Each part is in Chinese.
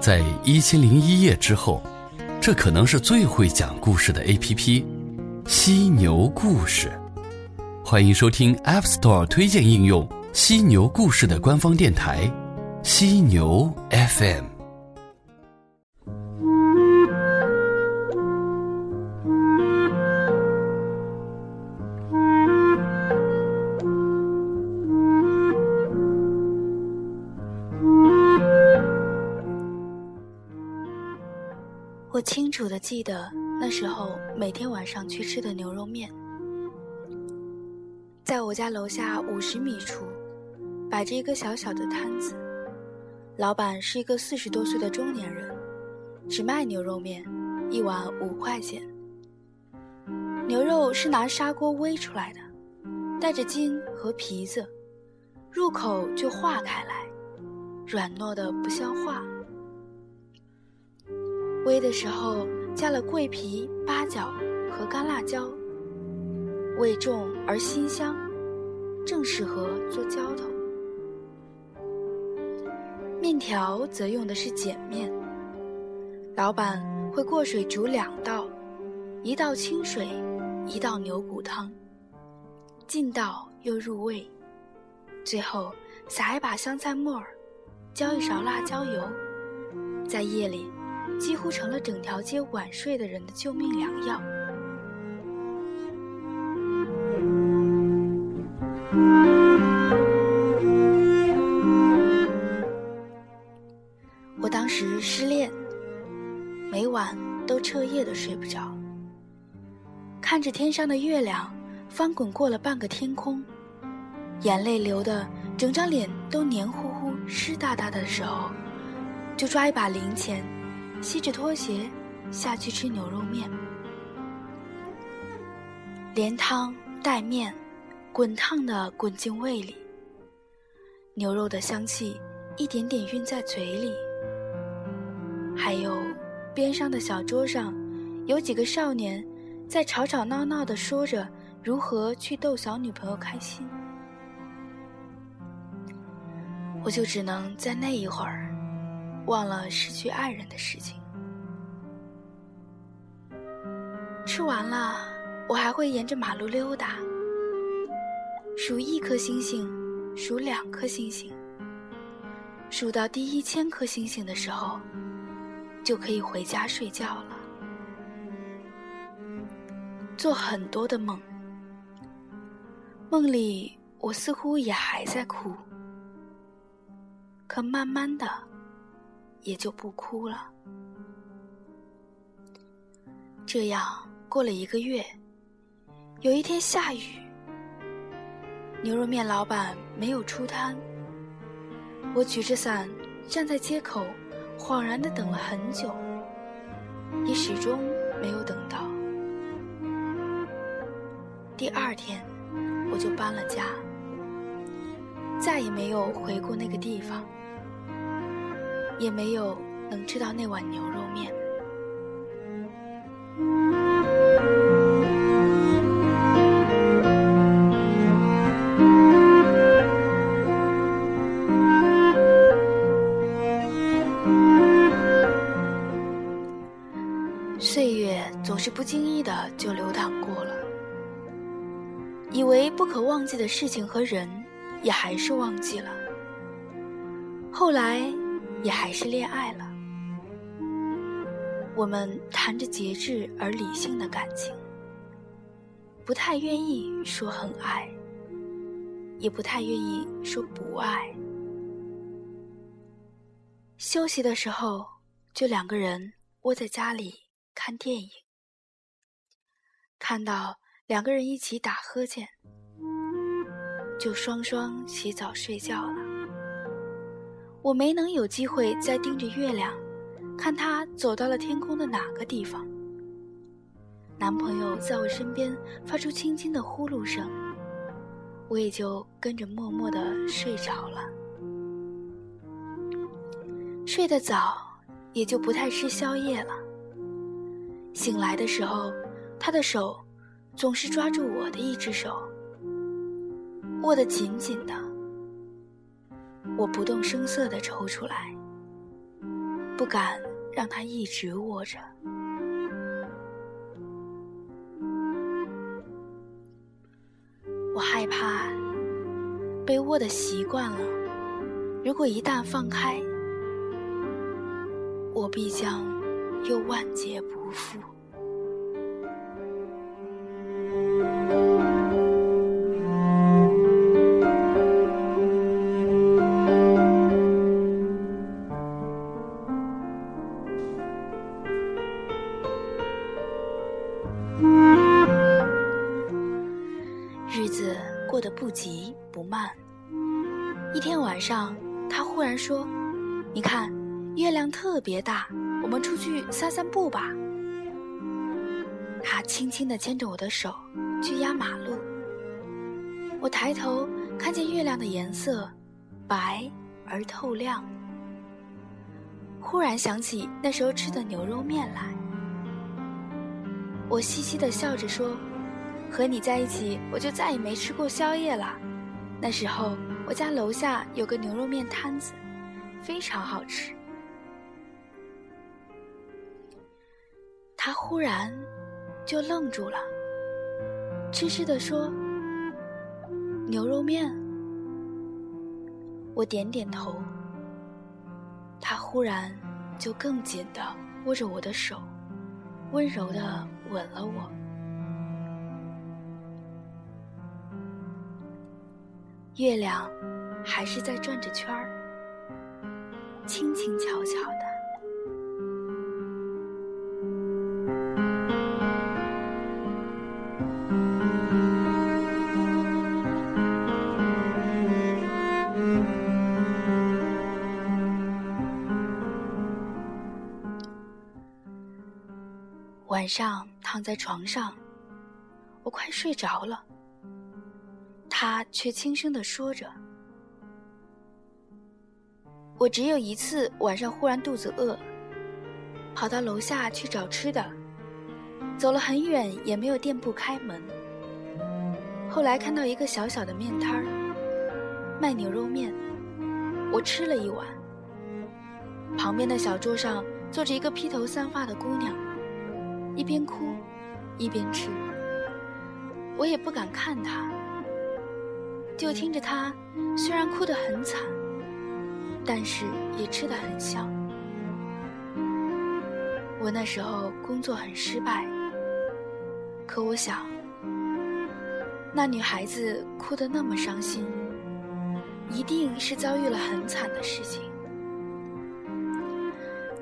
在一千零一夜之后，这可能是最会讲故事的 A.P.P—— 犀牛故事。欢迎收听 App Store 推荐应用犀牛故事的官方电台——犀牛 FM。我清楚的记得那时候每天晚上去吃的牛肉面，在我家楼下五十米处，摆着一个小小的摊子，老板是一个四十多岁的中年人，只卖牛肉面，一碗五块钱。牛肉是拿砂锅煨出来的，带着筋和皮子，入口就化开来，软糯的不像话。煨的时候加了桂皮、八角和干辣椒，味重而辛香，正适合做浇头。面条则用的是碱面，老板会过水煮两道，一道清水，一道牛骨汤，劲道又入味，最后撒一把香菜末儿，浇一勺辣椒油，在夜里。几乎成了整条街晚睡的人的救命良药。我当时失恋，每晚都彻夜的睡不着，看着天上的月亮翻滚过了半个天空，眼泪流的整张脸都黏糊糊、湿哒哒的时候，就抓一把零钱。吸着拖鞋下去吃牛肉面，连汤带面，滚烫的滚进胃里。牛肉的香气一点点晕在嘴里，还有边上的小桌上，有几个少年在吵吵闹闹的说着如何去逗小女朋友开心。我就只能在那一会儿。忘了失去爱人的事情。吃完了，我还会沿着马路溜达，数一颗星星，数两颗星星，数到第一千颗星星的时候，就可以回家睡觉了。做很多的梦，梦里我似乎也还在哭，可慢慢的。也就不哭了。这样过了一个月，有一天下雨，牛肉面老板没有出摊。我举着伞站在街口，恍然的等了很久，也始终没有等到。第二天，我就搬了家，再也没有回过那个地方。也没有能吃到那碗牛肉面。岁月总是不经意的就流淌过了，以为不可忘记的事情和人，也还是忘记了。后来。也还是恋爱了。我们谈着节制而理性的感情，不太愿意说很爱，也不太愿意说不爱。休息的时候，就两个人窝在家里看电影，看到两个人一起打呵欠，就双双洗澡睡觉了。我没能有机会再盯着月亮，看他走到了天空的哪个地方。男朋友在我身边发出轻轻的呼噜声，我也就跟着默默的睡着了。睡得早，也就不太吃宵夜了。醒来的时候，他的手总是抓住我的一只手，握得紧紧的。我不动声色地抽出来，不敢让它一直握着。我害怕被握的习惯了，如果一旦放开，我必将又万劫不复。上，他忽然说：“你看，月亮特别大，我们出去散散步吧。”他轻轻地牵着我的手去压马路。我抬头看见月亮的颜色白而透亮，忽然想起那时候吃的牛肉面来。我嘻嘻地笑着说。和你在一起，我就再也没吃过宵夜了。那时候，我家楼下有个牛肉面摊子，非常好吃。他忽然就愣住了，痴痴地说：“牛肉面。”我点点头。他忽然就更紧地握着我的手，温柔地吻了我。月亮还是在转着圈儿，轻轻巧巧的。晚上躺在床上，我快睡着了。他却轻声的说着：“我只有一次晚上忽然肚子饿，跑到楼下去找吃的，走了很远也没有店铺开门。后来看到一个小小的面摊儿，卖牛肉面，我吃了一碗。旁边的小桌上坐着一个披头散发的姑娘，一边哭，一边吃。我也不敢看她。”就听着他，虽然哭得很惨，但是也吃得很香。我那时候工作很失败，可我想，那女孩子哭得那么伤心，一定是遭遇了很惨的事情。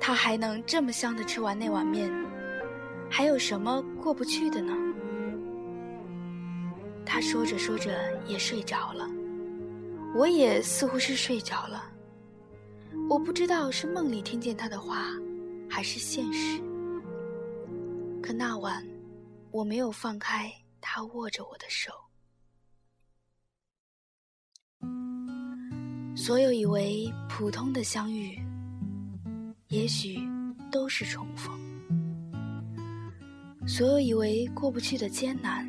她还能这么香的吃完那碗面，还有什么过不去的呢？他说着说着也睡着了，我也似乎是睡着了。我不知道是梦里听见他的话，还是现实。可那晚，我没有放开他握着我的手。所有以为普通的相遇，也许都是重逢；所有以为过不去的艰难。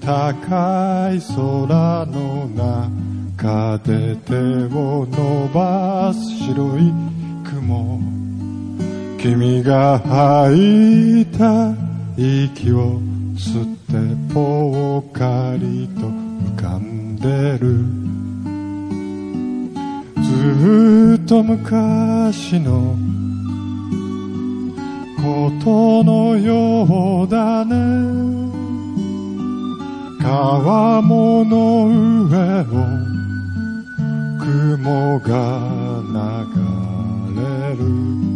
高い空の中で手を伸ばす白い雲。君が吐いた息を吸ってぽっかりと浮かんでる。ずっと昔のことのようだね。川もの上を雲が流れる。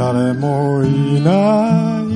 誰もいない。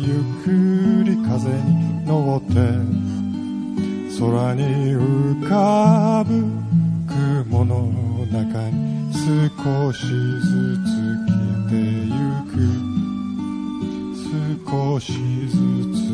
ゆっくり風に乗って空に浮かぶ雲の中に少しずつ消えてゆく。少しずつ